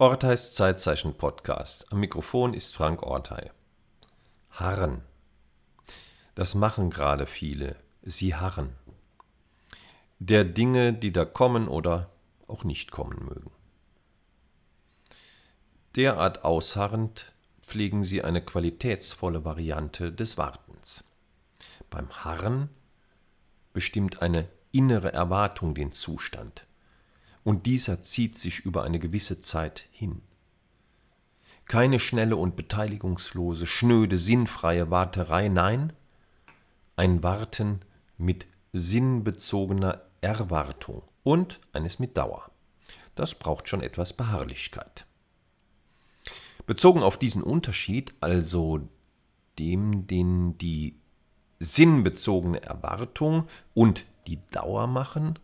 Orteis Zeitzeichen Podcast. Am Mikrofon ist Frank Ortei. Harren. Das machen gerade viele. Sie harren. Der Dinge, die da kommen oder auch nicht kommen mögen. Derart ausharrend pflegen sie eine qualitätsvolle Variante des Wartens. Beim Harren bestimmt eine innere Erwartung den Zustand, und dieser zieht sich über eine gewisse Zeit hin. Keine schnelle und beteiligungslose, schnöde, sinnfreie Warterei, nein, ein Warten mit sinnbezogener Erwartung und eines mit Dauer. Das braucht schon etwas Beharrlichkeit. Bezogen auf diesen Unterschied, also dem, den die sinnbezogene Erwartung und die Dauer machen,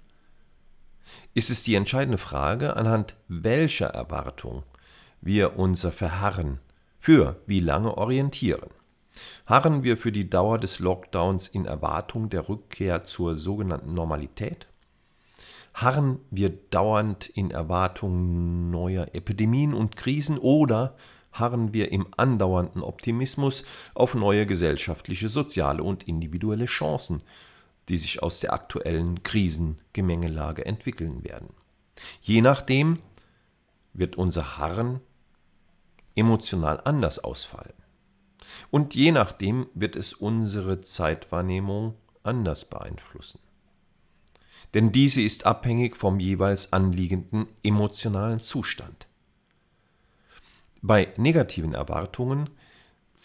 ist es die entscheidende Frage, anhand welcher Erwartung wir unser Verharren für wie lange orientieren. Harren wir für die Dauer des Lockdowns in Erwartung der Rückkehr zur sogenannten Normalität? Harren wir dauernd in Erwartung neuer Epidemien und Krisen oder harren wir im andauernden Optimismus auf neue gesellschaftliche, soziale und individuelle Chancen, die sich aus der aktuellen Krisengemengelage entwickeln werden. Je nachdem wird unser Harren emotional anders ausfallen. Und je nachdem wird es unsere Zeitwahrnehmung anders beeinflussen. Denn diese ist abhängig vom jeweils anliegenden emotionalen Zustand. Bei negativen Erwartungen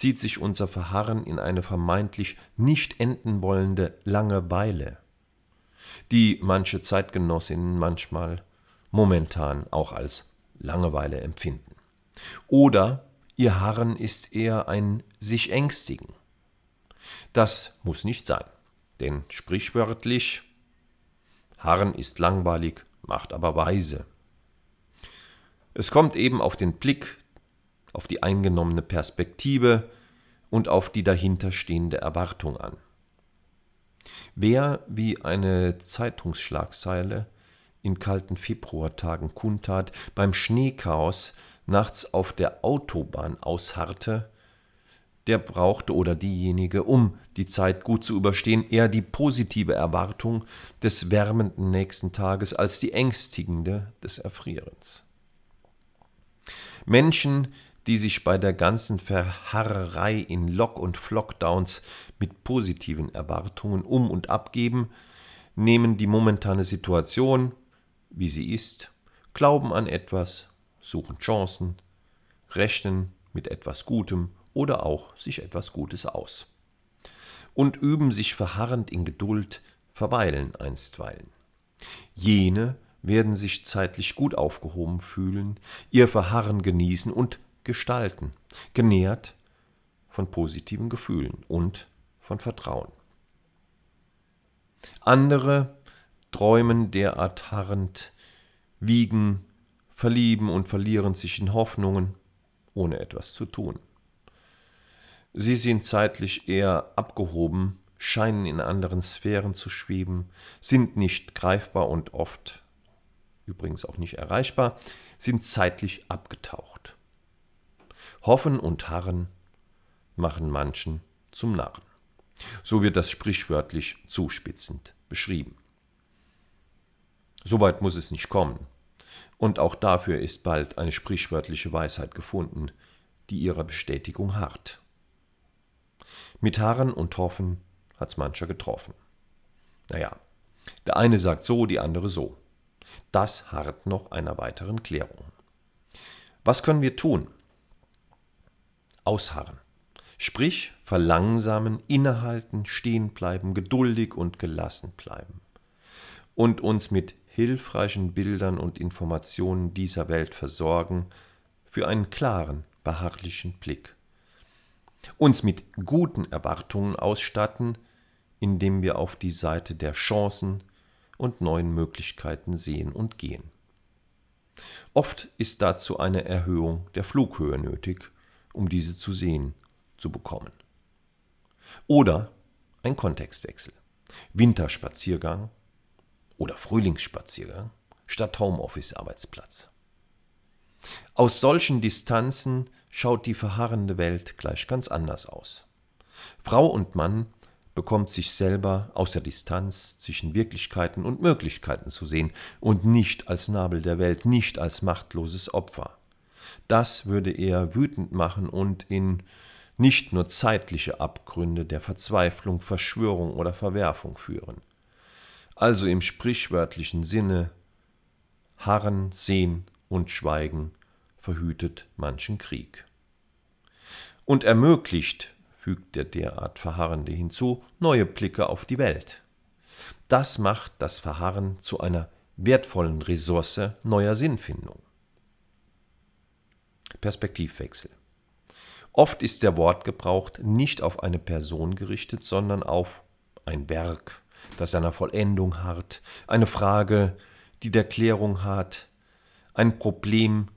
zieht sich unser Verharren in eine vermeintlich nicht enden wollende Langeweile, die manche Zeitgenossinnen manchmal momentan auch als Langeweile empfinden. Oder ihr Harren ist eher ein sich ängstigen. Das muss nicht sein, denn sprichwörtlich Harren ist langweilig, macht aber weise. Es kommt eben auf den Blick auf die eingenommene Perspektive und auf die dahinterstehende Erwartung an. Wer wie eine Zeitungsschlagzeile in kalten Februartagen kundtat, beim Schneechaos nachts auf der Autobahn ausharrte, der brauchte oder diejenige, um die Zeit gut zu überstehen, eher die positive Erwartung des wärmenden nächsten Tages als die ängstigende des Erfrierens. Menschen, die sich bei der ganzen Verharrerei in Lock- und Flockdowns mit positiven Erwartungen um und abgeben, nehmen die momentane Situation, wie sie ist, glauben an etwas, suchen Chancen, rechnen mit etwas Gutem oder auch sich etwas Gutes aus. Und üben sich verharrend in Geduld, verweilen einstweilen. Jene werden sich zeitlich gut aufgehoben fühlen, ihr Verharren genießen und gestalten, genährt von positiven Gefühlen und von Vertrauen. Andere träumen derart harrend, wiegen, verlieben und verlieren sich in Hoffnungen, ohne etwas zu tun. Sie sind zeitlich eher abgehoben, scheinen in anderen Sphären zu schweben, sind nicht greifbar und oft, übrigens auch nicht erreichbar, sind zeitlich abgetaucht. Hoffen und Harren machen manchen zum Narren. So wird das sprichwörtlich zuspitzend beschrieben. Soweit muss es nicht kommen. Und auch dafür ist bald eine sprichwörtliche Weisheit gefunden, die ihrer Bestätigung harrt. Mit Harren und Hoffen hat's mancher getroffen. Naja, der eine sagt so, die andere so. Das harrt noch einer weiteren Klärung. Was können wir tun? Ausharren. Sprich, verlangsamen, innehalten, stehen bleiben, geduldig und gelassen bleiben. Und uns mit hilfreichen Bildern und Informationen dieser Welt versorgen für einen klaren, beharrlichen Blick. Uns mit guten Erwartungen ausstatten, indem wir auf die Seite der Chancen und neuen Möglichkeiten sehen und gehen. Oft ist dazu eine Erhöhung der Flughöhe nötig um diese zu sehen zu bekommen. Oder ein Kontextwechsel. Winterspaziergang oder Frühlingsspaziergang statt Homeoffice-Arbeitsplatz. Aus solchen Distanzen schaut die verharrende Welt gleich ganz anders aus. Frau und Mann bekommt sich selber aus der Distanz zwischen Wirklichkeiten und Möglichkeiten zu sehen und nicht als Nabel der Welt, nicht als machtloses Opfer. Das würde er wütend machen und in nicht nur zeitliche Abgründe der Verzweiflung, Verschwörung oder Verwerfung führen. Also im sprichwörtlichen Sinne Harren, Sehen und Schweigen verhütet manchen Krieg. Und ermöglicht fügt der derart Verharrende hinzu, neue Blicke auf die Welt. Das macht das Verharren zu einer wertvollen Ressource neuer Sinnfindung. Perspektivwechsel. Oft ist der Wortgebrauch nicht auf eine Person gerichtet, sondern auf ein Werk, das seiner Vollendung harrt, eine Frage, die der Klärung hat, ein Problem,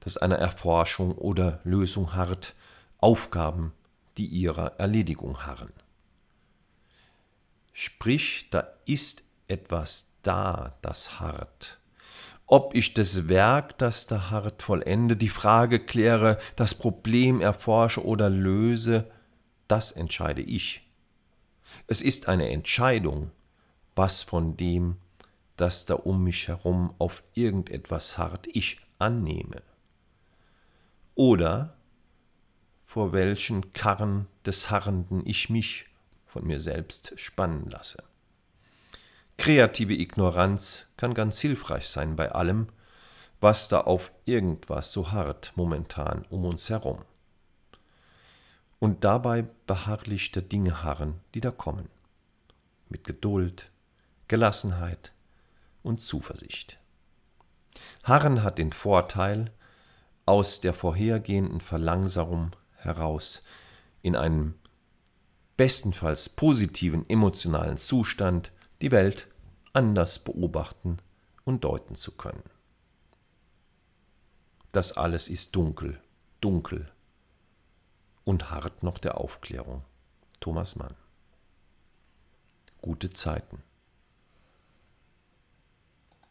das einer Erforschung oder Lösung harrt, Aufgaben, die ihrer Erledigung harren. Sprich, da ist etwas da, das hart. Ob ich das Werk, das da hart vollende, die Frage kläre, das Problem erforsche oder löse, das entscheide ich. Es ist eine Entscheidung, was von dem, das da um mich herum auf irgendetwas hart ich annehme. Oder vor welchen Karren des Harrenden ich mich von mir selbst spannen lasse. Kreative Ignoranz kann ganz hilfreich sein bei allem, was da auf irgendwas so hart momentan um uns herum. Und dabei beharrlich der Dinge harren, die da kommen. Mit Geduld, Gelassenheit und Zuversicht. Harren hat den Vorteil, aus der vorhergehenden Verlangsamung heraus in einem bestenfalls positiven emotionalen Zustand die Welt anders beobachten und deuten zu können. Das alles ist dunkel, dunkel und hart noch der Aufklärung. Thomas Mann. Gute Zeiten.